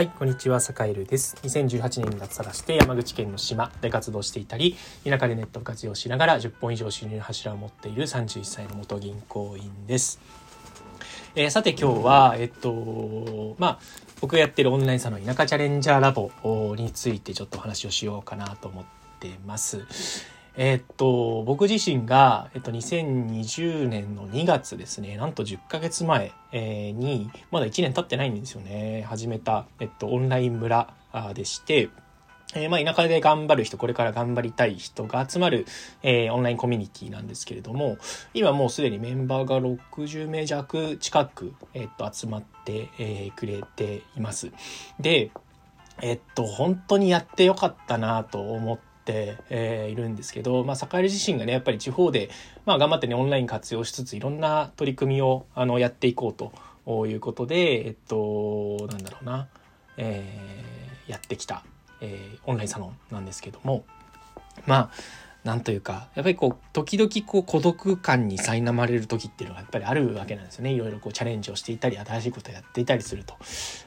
はい、こんにちは、坂井です。2018年に脱サラして山口県の島で活動していたり、田舎でネット活用しながら10本以上収入の柱を持っている31歳の元銀行員です。えー、さて今日は、えっと、まあ、僕がやってるオンラインサロン田舎チャレンジャーラボについてちょっとお話をしようかなと思ってます。えっと、僕自身が、えっと、2020年の2月ですね、なんと10ヶ月前、え、に、まだ1年経ってないんですよね、始めた、えっと、オンライン村でして、えー、まあ、田舎で頑張る人、これから頑張りたい人が集まる、えー、オンラインコミュニティなんですけれども、今もうすでにメンバーが60名弱近く、えっと、集まって、え、くれています。で、えっと、本当にやってよかったなと思って、えー、いるんですけど、まあ、坂井自身がね、やっぱり地方で、まあ、頑張ってね、オンライン活用しつつ、いろんな取り組みを、あの、やっていこうということで、えっと、なんだろうな、えー、やってきた、えー、オンラインサロンなんですけども、まあ、なんというか、やっぱりこう、時々こう孤独感に苛まれる時っていうのがやっぱりあるわけなんですよね。いろいろこうチャレンジをしていたり、新しいことをやっていたりすると。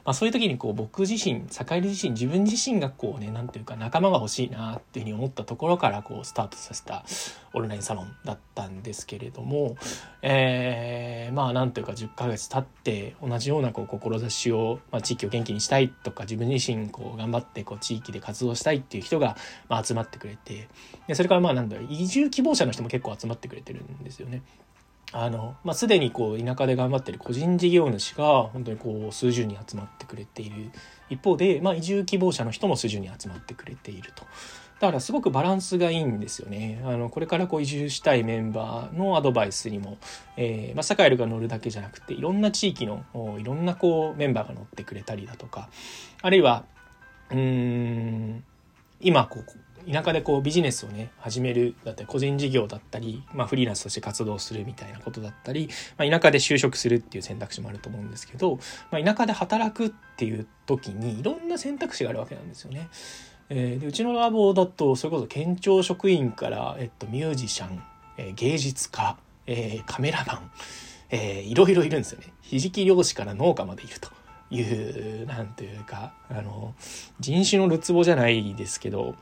まあそういう時にこう僕自身、坂入自身、自分自身がこうね、なんというか仲間が欲しいなっていうふうに思ったところからこうスタートさせたオンラインサロンだったんですけれども、えー、まあなんというか10ヶ月経って同じようなこう志を、まあ、地域を元気にしたいとか自分自身こう頑張ってこう地域で活動したいっていう人が、まあ、集まってくれて、でそれからまあなんだ、移住希望者の人も結構集まってくれてるんですよね。あの、まあ、すでにこう、田舎で頑張ってる個人事業主が、本当にこう、数十人集まってくれている。一方で、まあ、移住希望者の人も数十人集まってくれていると。だからすごくバランスがいいんですよね。あの、これからこう移住したいメンバーのアドバイスにも、えー、まあ、サカエルが乗るだけじゃなくて、いろんな地域の、いろんなこう、メンバーが乗ってくれたりだとか、あるいは、うん、今こう、田舎でこうビジネスをね始めるだったり個人事業だったり、まあ、フリーランスとして活動するみたいなことだったり、まあ、田舎で就職するっていう選択肢もあると思うんですけど、まあ、田舎で働くっていう時にいろんな選択肢があるわけなんですよね。えー、でうちのラボだとそれこそ県庁職員から、えっと、ミュージシャン、えー、芸術家、えー、カメラマン、えー、いろいろいるんですよね。ひじき漁師から農家までいると。いう、なんていうか、あの、人種のるつぼじゃないですけど、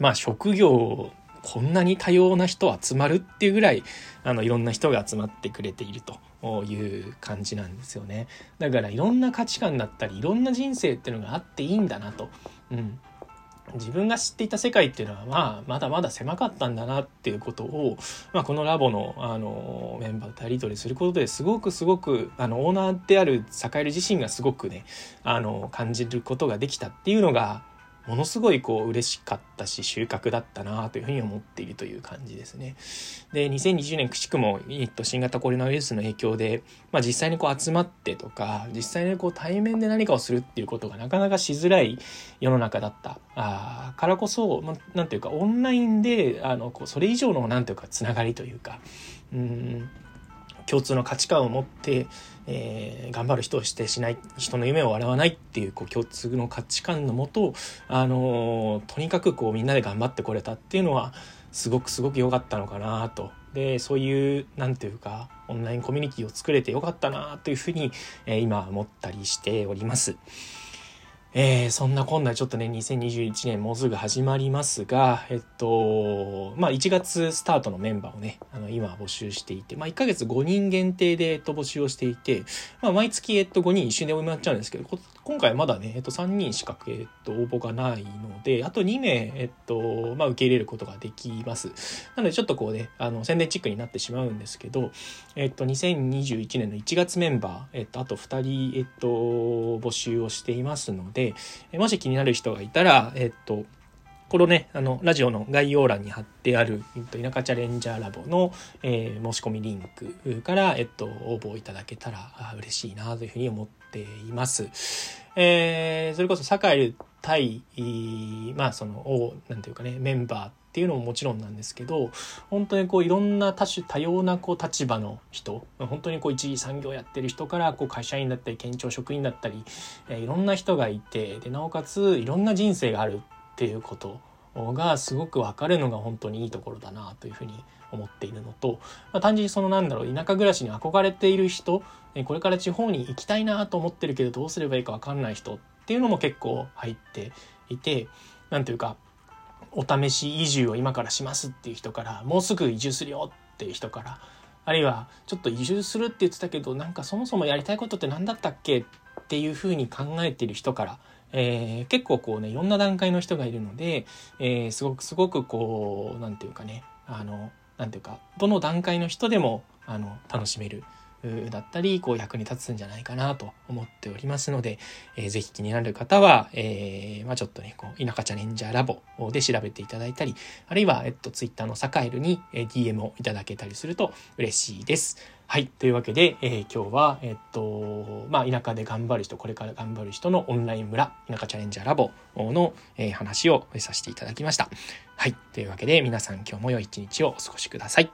まあ職業こんなに多様な人集まるっていうぐらいあのいろんな人が集まってくれているという感じなんですよね。だからいろんな価値観だったりいろんな人生っていうのがあっていいんだなと、うん、自分が知っていた世界っていうのは、まあ、まだまだ狭かったんだなっていうことを、まあ、このラボのあのメンバーとやり取りすることですごくすごくあのオーナーである坂井自身がすごくねあの感じることができたっていうのがものすごいこう嬉しかったし収穫だったなというふうに思っているという感じですね。で、2020年くしくも、えっと、新型コロナウイルスの影響で、まあ実際にこう集まってとか、実際にこう対面で何かをするっていうことがなかなかしづらい世の中だったあからこそ、まあ、ていうかオンラインで、あの、こうそれ以上のなんていうかつながりというか、うん共通の価値観を持って、えー、頑張る人をしてしない人の夢を笑わないっていうこう共通の価値観のもと、あのー、とにかくこうみんなで頑張ってこれたっていうのはすごくすごく良かったのかなと。でそういう何ていうかオンラインコミュニティを作れてよかったなというふうに、えー、今思ったりしております。えー、そんなこんなちょっとね、2021年もうすぐ始まりますが、えっと、まあ1月スタートのメンバーをね、あの今募集していて、まあ1ヶ月5人限定で、えっと、募集をしていて、まあ毎月、えっと5人一瞬で埋まっちゃうんですけど、今回まだね、えっと3人しか、えっと応募がないので、あと2名、えっと、まあ受け入れることができます。なのでちょっとこうね、あの宣伝チックになってしまうんですけど、えっと2021年の1月メンバー、えっとあと2人、えっと募集をしていますので、で、もし気になる人がいたら、えっと、このね、あの、ラジオの概要欄に貼ってある、えっと、田舎チャレンジャーラボの、えー、申し込みリンクから、えっと、応募いただけたら嬉しいなというふうに思っています。えー、それこそ、堺対、まあ、その、なんていうかね、メンバーっていうのももちろんなんですけど本当にこういろんな多種多様なこう立場の人本当にこう一次産業やってる人からこう会社員だったり県庁職員だったり、え、いろんな人がいてでなおかついろんな人生があるっていうことがすごく分かるのが本当にいいところだなというふうに思っているのと、まあ、単純にそのなんだろう田舎暮らしに憧れている人これから地方に行きたいなと思ってるけどどうすればいいか分かんない人っていうのも結構入っていて何ていうかお試し移住を今からしますっていう人からもうすぐ移住するよっていう人からあるいはちょっと移住するって言ってたけどなんかそもそもやりたいことって何だったっけっていうふうに考えてる人からえー、結構こうねいろんな段階の人がいるので、えー、すごくすごくこう何て言うかねあの何て言うかどの段階の人でもあの楽しめるだったりこう役に立つんじゃないかなと思っておりますので、えー、ぜひ気になる方は、えーまあ、ちょっとねこう田舎チャレンジャーラボで調べていただいたりあるいは、えっと、ツイッターのサカエルに DM をいただけたりすると嬉しいです。はい。というわけで、えー、今日は、えっと、まあ、田舎で頑張る人、これから頑張る人のオンライン村、田舎チャレンジャーラボの、えー、話をさせていただきました。はい。というわけで、皆さん今日も良い一日をお過ごしください。